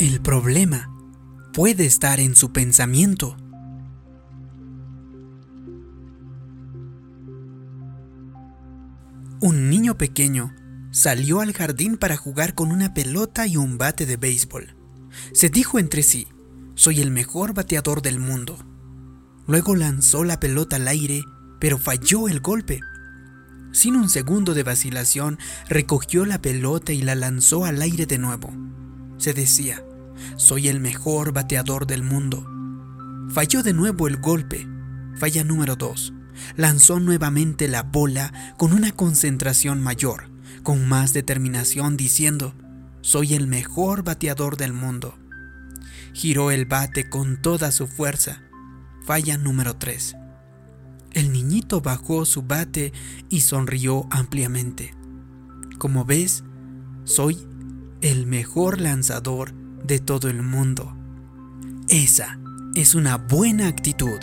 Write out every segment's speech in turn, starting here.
El problema puede estar en su pensamiento. Un niño pequeño salió al jardín para jugar con una pelota y un bate de béisbol. Se dijo entre sí, soy el mejor bateador del mundo. Luego lanzó la pelota al aire, pero falló el golpe. Sin un segundo de vacilación, recogió la pelota y la lanzó al aire de nuevo. Se decía, soy el mejor bateador del mundo. Falló de nuevo el golpe. Falla número 2. Lanzó nuevamente la bola con una concentración mayor, con más determinación, diciendo, soy el mejor bateador del mundo. Giró el bate con toda su fuerza. Falla número 3. El niñito bajó su bate y sonrió ampliamente. Como ves, soy el mejor lanzador de todo el mundo. Esa es una buena actitud.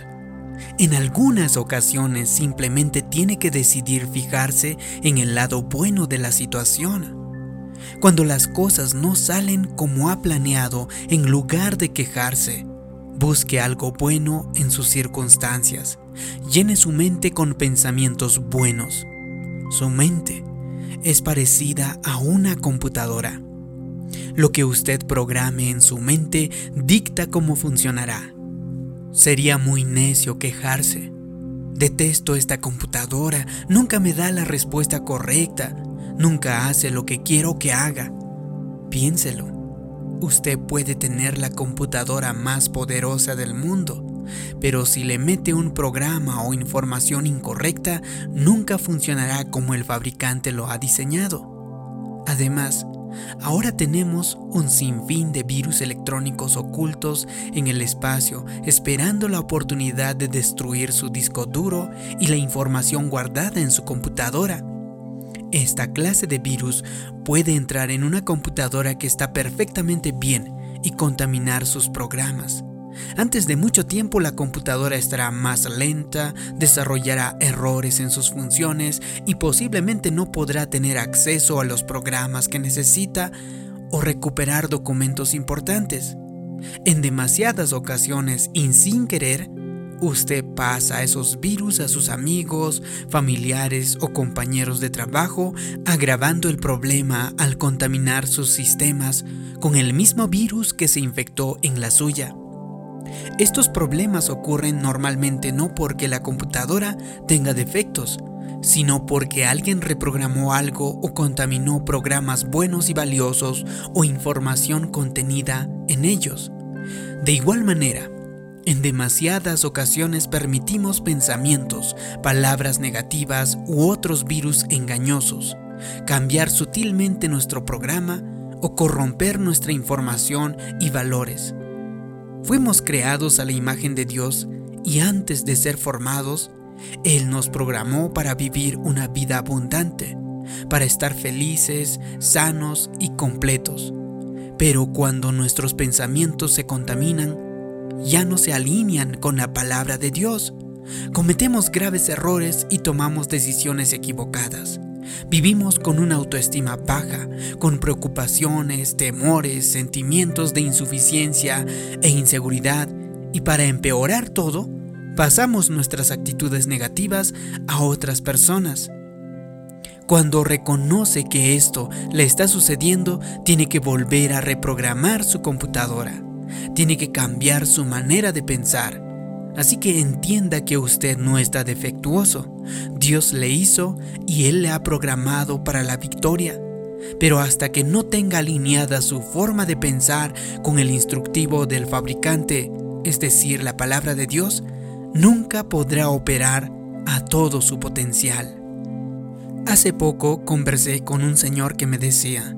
En algunas ocasiones simplemente tiene que decidir fijarse en el lado bueno de la situación. Cuando las cosas no salen como ha planeado, en lugar de quejarse, busque algo bueno en sus circunstancias. Llene su mente con pensamientos buenos. Su mente es parecida a una computadora. Lo que usted programe en su mente dicta cómo funcionará. Sería muy necio quejarse. Detesto esta computadora, nunca me da la respuesta correcta, nunca hace lo que quiero que haga. Piénselo. Usted puede tener la computadora más poderosa del mundo, pero si le mete un programa o información incorrecta, nunca funcionará como el fabricante lo ha diseñado. Además, Ahora tenemos un sinfín de virus electrónicos ocultos en el espacio esperando la oportunidad de destruir su disco duro y la información guardada en su computadora. Esta clase de virus puede entrar en una computadora que está perfectamente bien y contaminar sus programas. Antes de mucho tiempo la computadora estará más lenta, desarrollará errores en sus funciones y posiblemente no podrá tener acceso a los programas que necesita o recuperar documentos importantes. En demasiadas ocasiones y sin querer, usted pasa esos virus a sus amigos, familiares o compañeros de trabajo, agravando el problema al contaminar sus sistemas con el mismo virus que se infectó en la suya. Estos problemas ocurren normalmente no porque la computadora tenga defectos, sino porque alguien reprogramó algo o contaminó programas buenos y valiosos o información contenida en ellos. De igual manera, en demasiadas ocasiones permitimos pensamientos, palabras negativas u otros virus engañosos, cambiar sutilmente nuestro programa o corromper nuestra información y valores. Fuimos creados a la imagen de Dios y antes de ser formados, Él nos programó para vivir una vida abundante, para estar felices, sanos y completos. Pero cuando nuestros pensamientos se contaminan, ya no se alinean con la palabra de Dios. Cometemos graves errores y tomamos decisiones equivocadas. Vivimos con una autoestima baja, con preocupaciones, temores, sentimientos de insuficiencia e inseguridad y para empeorar todo, pasamos nuestras actitudes negativas a otras personas. Cuando reconoce que esto le está sucediendo, tiene que volver a reprogramar su computadora. Tiene que cambiar su manera de pensar Así que entienda que usted no está defectuoso. Dios le hizo y Él le ha programado para la victoria. Pero hasta que no tenga alineada su forma de pensar con el instructivo del fabricante, es decir, la palabra de Dios, nunca podrá operar a todo su potencial. Hace poco conversé con un señor que me decía,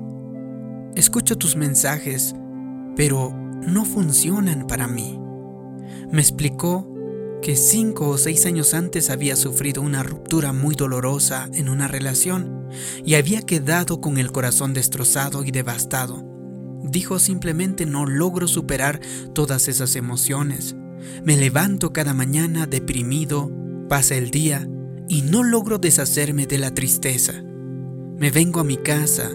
escucho tus mensajes, pero no funcionan para mí. Me explicó que cinco o seis años antes había sufrido una ruptura muy dolorosa en una relación y había quedado con el corazón destrozado y devastado. Dijo simplemente no logro superar todas esas emociones. Me levanto cada mañana deprimido, pasa el día y no logro deshacerme de la tristeza. Me vengo a mi casa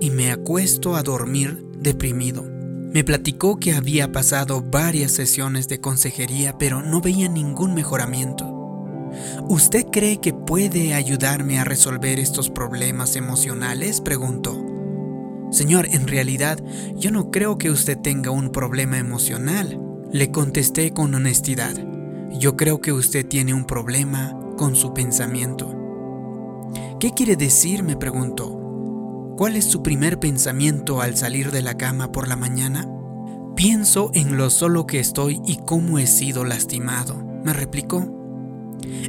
y me acuesto a dormir deprimido. Me platicó que había pasado varias sesiones de consejería pero no veía ningún mejoramiento. ¿Usted cree que puede ayudarme a resolver estos problemas emocionales? preguntó. Señor, en realidad yo no creo que usted tenga un problema emocional. Le contesté con honestidad. Yo creo que usted tiene un problema con su pensamiento. ¿Qué quiere decir? me preguntó. ¿Cuál es su primer pensamiento al salir de la cama por la mañana? Pienso en lo solo que estoy y cómo he sido lastimado, me replicó.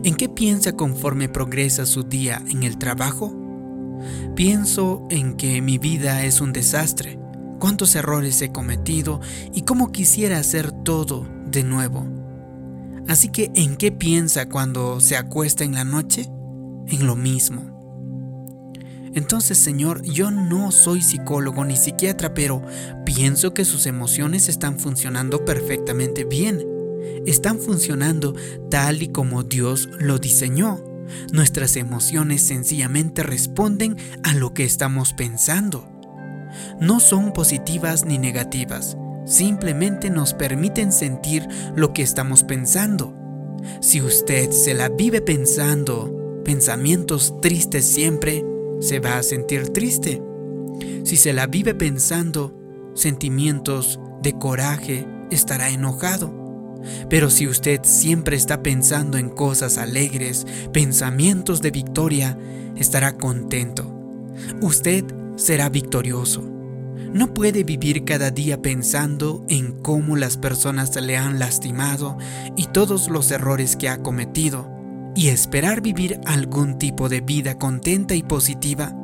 ¿En qué piensa conforme progresa su día en el trabajo? Pienso en que mi vida es un desastre, cuántos errores he cometido y cómo quisiera hacer todo de nuevo. Así que, ¿en qué piensa cuando se acuesta en la noche? En lo mismo. Entonces, Señor, yo no soy psicólogo ni psiquiatra, pero pienso que sus emociones están funcionando perfectamente bien. Están funcionando tal y como Dios lo diseñó. Nuestras emociones sencillamente responden a lo que estamos pensando. No son positivas ni negativas, simplemente nos permiten sentir lo que estamos pensando. Si usted se la vive pensando pensamientos tristes siempre, se va a sentir triste. Si se la vive pensando sentimientos de coraje, estará enojado. Pero si usted siempre está pensando en cosas alegres, pensamientos de victoria, estará contento. Usted será victorioso. No puede vivir cada día pensando en cómo las personas le han lastimado y todos los errores que ha cometido y esperar vivir algún tipo de vida contenta y positiva,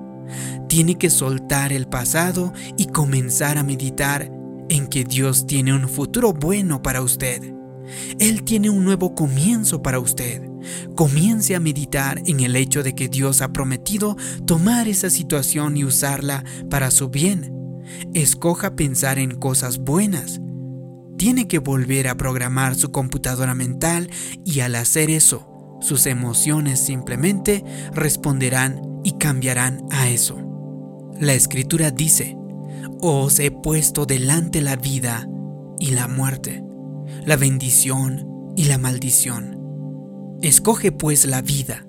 tiene que soltar el pasado y comenzar a meditar en que Dios tiene un futuro bueno para usted. Él tiene un nuevo comienzo para usted. Comience a meditar en el hecho de que Dios ha prometido tomar esa situación y usarla para su bien. Escoja pensar en cosas buenas. Tiene que volver a programar su computadora mental y al hacer eso, sus emociones simplemente responderán y cambiarán a eso. La escritura dice, os he puesto delante la vida y la muerte, la bendición y la maldición. Escoge pues la vida.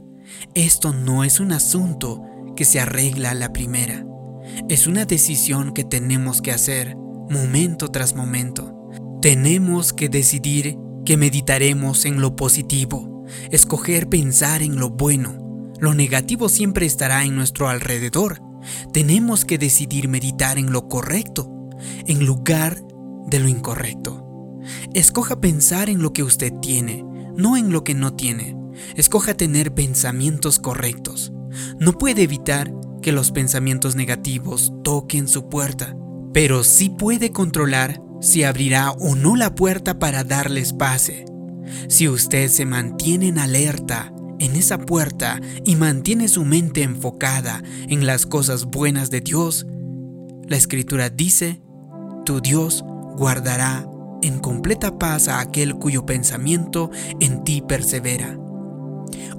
Esto no es un asunto que se arregla a la primera. Es una decisión que tenemos que hacer momento tras momento. Tenemos que decidir que meditaremos en lo positivo escoger pensar en lo bueno. Lo negativo siempre estará en nuestro alrededor. Tenemos que decidir meditar en lo correcto, en lugar de lo incorrecto. Escoja pensar en lo que usted tiene, no en lo que no tiene. Escoja tener pensamientos correctos. No puede evitar que los pensamientos negativos toquen su puerta, pero sí puede controlar si abrirá o no la puerta para darles pase. Si usted se mantiene en alerta en esa puerta y mantiene su mente enfocada en las cosas buenas de Dios, la escritura dice, tu Dios guardará en completa paz a aquel cuyo pensamiento en ti persevera.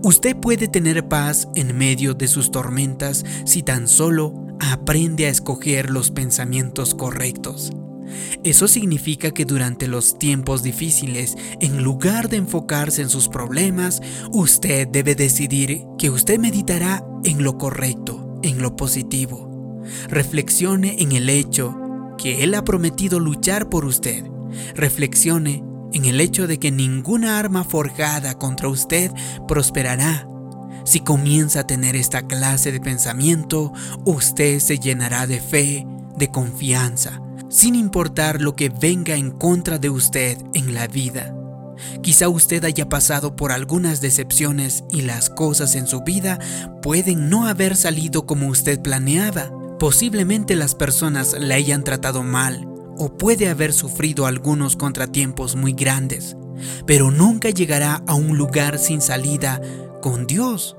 Usted puede tener paz en medio de sus tormentas si tan solo aprende a escoger los pensamientos correctos. Eso significa que durante los tiempos difíciles, en lugar de enfocarse en sus problemas, usted debe decidir que usted meditará en lo correcto, en lo positivo. Reflexione en el hecho que Él ha prometido luchar por usted. Reflexione en el hecho de que ninguna arma forjada contra usted prosperará. Si comienza a tener esta clase de pensamiento, usted se llenará de fe, de confianza, sin importar lo que venga en contra de usted en la vida. Quizá usted haya pasado por algunas decepciones y las cosas en su vida pueden no haber salido como usted planeaba. Posiblemente las personas le hayan tratado mal o puede haber sufrido algunos contratiempos muy grandes, pero nunca llegará a un lugar sin salida con Dios.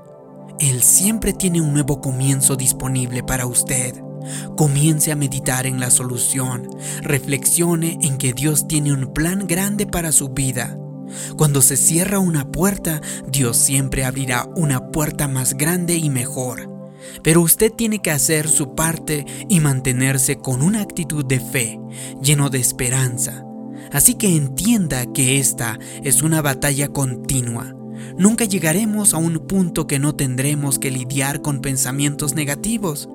Él siempre tiene un nuevo comienzo disponible para usted. Comience a meditar en la solución. Reflexione en que Dios tiene un plan grande para su vida. Cuando se cierra una puerta, Dios siempre abrirá una puerta más grande y mejor. pero usted tiene que hacer su parte y mantenerse con una actitud de fe, lleno de esperanza. Así que entienda que esta es una batalla continua. Nunca llegaremos a un punto que no tendremos que lidiar con pensamientos negativos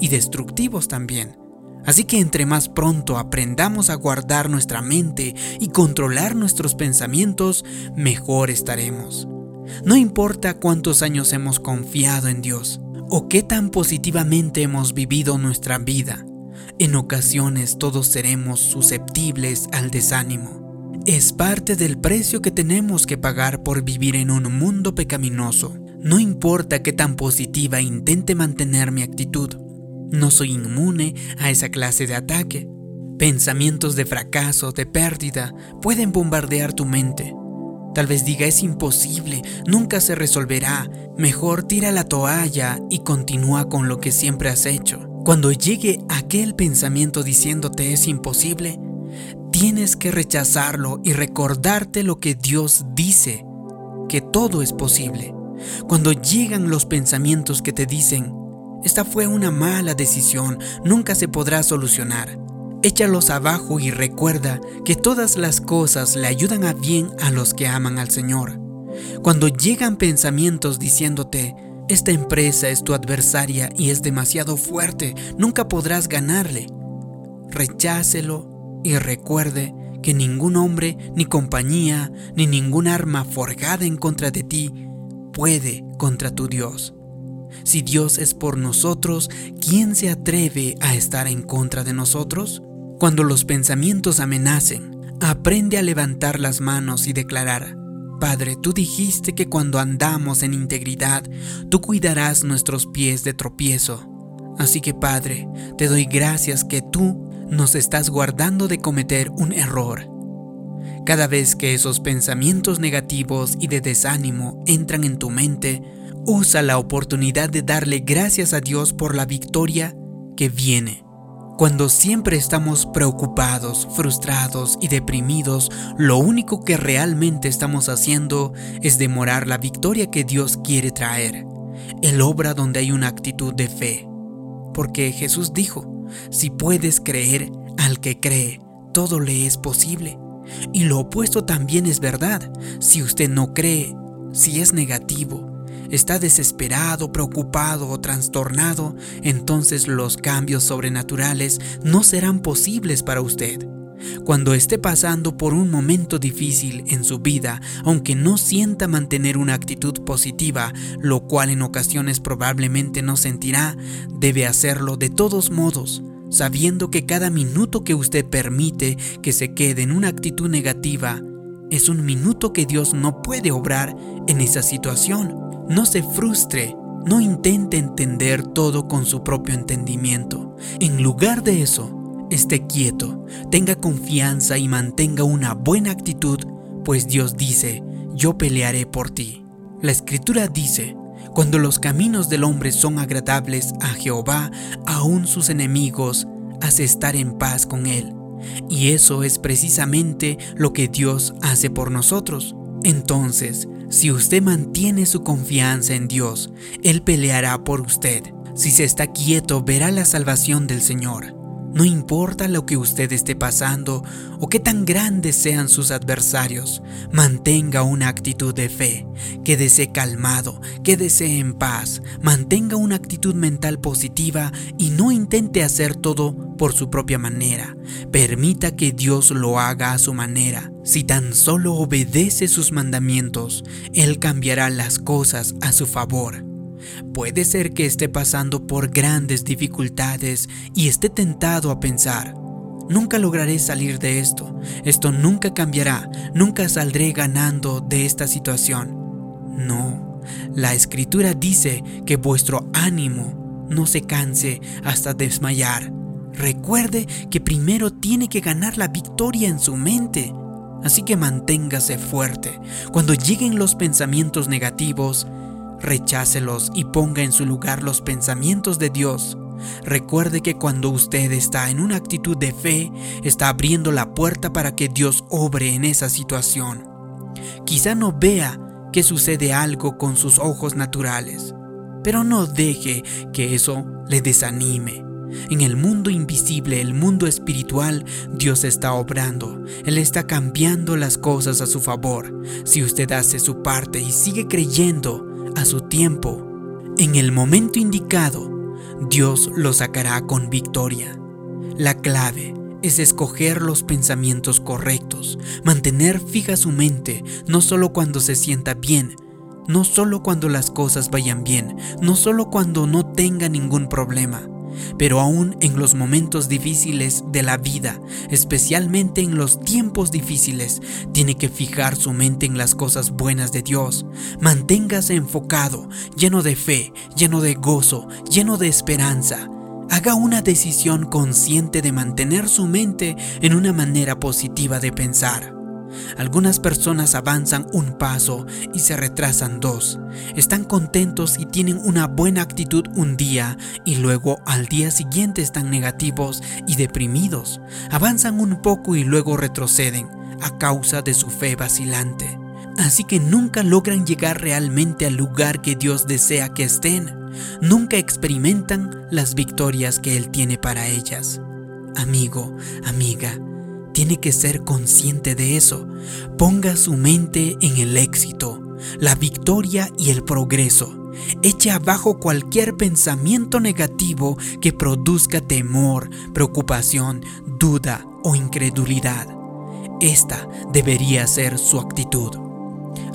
y destructivos también. Así que entre más pronto aprendamos a guardar nuestra mente y controlar nuestros pensamientos, mejor estaremos. No importa cuántos años hemos confiado en Dios o qué tan positivamente hemos vivido nuestra vida, en ocasiones todos seremos susceptibles al desánimo. Es parte del precio que tenemos que pagar por vivir en un mundo pecaminoso. No importa qué tan positiva intente mantener mi actitud, no soy inmune a esa clase de ataque. Pensamientos de fracaso, de pérdida, pueden bombardear tu mente. Tal vez diga es imposible, nunca se resolverá, mejor tira la toalla y continúa con lo que siempre has hecho. Cuando llegue aquel pensamiento diciéndote es imposible, tienes que rechazarlo y recordarte lo que Dios dice, que todo es posible. Cuando llegan los pensamientos que te dicen, esta fue una mala decisión, nunca se podrá solucionar. Échalos abajo y recuerda que todas las cosas le ayudan a bien a los que aman al Señor. Cuando llegan pensamientos diciéndote, esta empresa es tu adversaria y es demasiado fuerte, nunca podrás ganarle. Rechácelo y recuerde que ningún hombre, ni compañía, ni ningún arma forjada en contra de ti puede contra tu Dios. Si Dios es por nosotros, ¿quién se atreve a estar en contra de nosotros? Cuando los pensamientos amenacen, aprende a levantar las manos y declarar, Padre, tú dijiste que cuando andamos en integridad, tú cuidarás nuestros pies de tropiezo. Así que Padre, te doy gracias que tú nos estás guardando de cometer un error. Cada vez que esos pensamientos negativos y de desánimo entran en tu mente, Usa la oportunidad de darle gracias a Dios por la victoria que viene. Cuando siempre estamos preocupados, frustrados y deprimidos, lo único que realmente estamos haciendo es demorar la victoria que Dios quiere traer. Él obra donde hay una actitud de fe. Porque Jesús dijo, si puedes creer al que cree, todo le es posible. Y lo opuesto también es verdad. Si usted no cree, si es negativo, está desesperado, preocupado o trastornado, entonces los cambios sobrenaturales no serán posibles para usted. Cuando esté pasando por un momento difícil en su vida, aunque no sienta mantener una actitud positiva, lo cual en ocasiones probablemente no sentirá, debe hacerlo de todos modos, sabiendo que cada minuto que usted permite que se quede en una actitud negativa, es un minuto que Dios no puede obrar en esa situación. No se frustre, no intente entender todo con su propio entendimiento. En lugar de eso, esté quieto, tenga confianza y mantenga una buena actitud, pues Dios dice, yo pelearé por ti. La escritura dice, cuando los caminos del hombre son agradables a Jehová, aún sus enemigos hace estar en paz con él. Y eso es precisamente lo que Dios hace por nosotros. Entonces, si usted mantiene su confianza en Dios, Él peleará por usted. Si se está quieto, verá la salvación del Señor. No importa lo que usted esté pasando o qué tan grandes sean sus adversarios, mantenga una actitud de fe, quédese calmado, quédese en paz, mantenga una actitud mental positiva y no intente hacer todo por su propia manera. Permita que Dios lo haga a su manera. Si tan solo obedece sus mandamientos, Él cambiará las cosas a su favor. Puede ser que esté pasando por grandes dificultades y esté tentado a pensar, nunca lograré salir de esto, esto nunca cambiará, nunca saldré ganando de esta situación. No, la escritura dice que vuestro ánimo no se canse hasta desmayar. Recuerde que primero tiene que ganar la victoria en su mente. Así que manténgase fuerte. Cuando lleguen los pensamientos negativos, rechácelos y ponga en su lugar los pensamientos de Dios. Recuerde que cuando usted está en una actitud de fe, está abriendo la puerta para que Dios obre en esa situación. Quizá no vea que sucede algo con sus ojos naturales, pero no deje que eso le desanime. En el mundo invisible, el mundo espiritual, Dios está obrando. Él está cambiando las cosas a su favor. Si usted hace su parte y sigue creyendo su tiempo, en el momento indicado, Dios lo sacará con victoria. La clave es escoger los pensamientos correctos, mantener fija su mente, no solo cuando se sienta bien, no solo cuando las cosas vayan bien, no solo cuando no tenga ningún problema, pero aún en los momentos difíciles de la vida, especialmente en los tiempos difíciles, tiene que fijar su mente en las cosas buenas de Dios. Manténgase enfocado, lleno de fe, lleno de gozo, lleno de esperanza. Haga una decisión consciente de mantener su mente en una manera positiva de pensar. Algunas personas avanzan un paso y se retrasan dos. Están contentos y tienen una buena actitud un día y luego al día siguiente están negativos y deprimidos. Avanzan un poco y luego retroceden a causa de su fe vacilante. Así que nunca logran llegar realmente al lugar que Dios desea que estén. Nunca experimentan las victorias que Él tiene para ellas. Amigo, amiga, tiene que ser consciente de eso. Ponga su mente en el éxito, la victoria y el progreso. Eche abajo cualquier pensamiento negativo que produzca temor, preocupación, duda o incredulidad. Esta debería ser su actitud.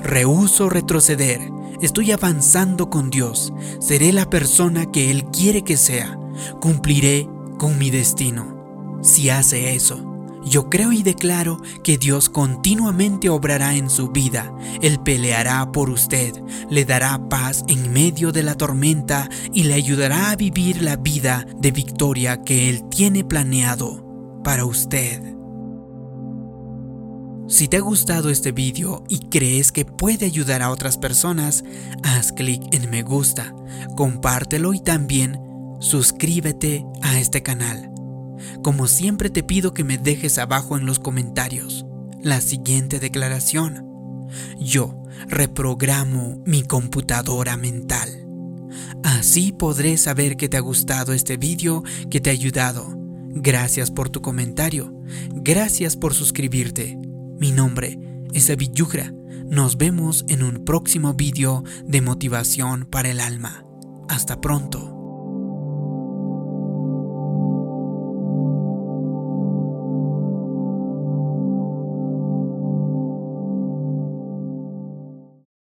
Rehuso retroceder. Estoy avanzando con Dios. Seré la persona que Él quiere que sea. Cumpliré con mi destino. Si hace eso, yo creo y declaro que Dios continuamente obrará en su vida. Él peleará por usted, le dará paz en medio de la tormenta y le ayudará a vivir la vida de victoria que Él tiene planeado para usted. Si te ha gustado este video y crees que puede ayudar a otras personas, haz clic en me gusta, compártelo y también suscríbete a este canal. Como siempre te pido que me dejes abajo en los comentarios la siguiente declaración. Yo reprogramo mi computadora mental. Así podré saber que te ha gustado este vídeo, que te ha ayudado. Gracias por tu comentario. Gracias por suscribirte. Mi nombre es David Nos vemos en un próximo vídeo de motivación para el alma. Hasta pronto.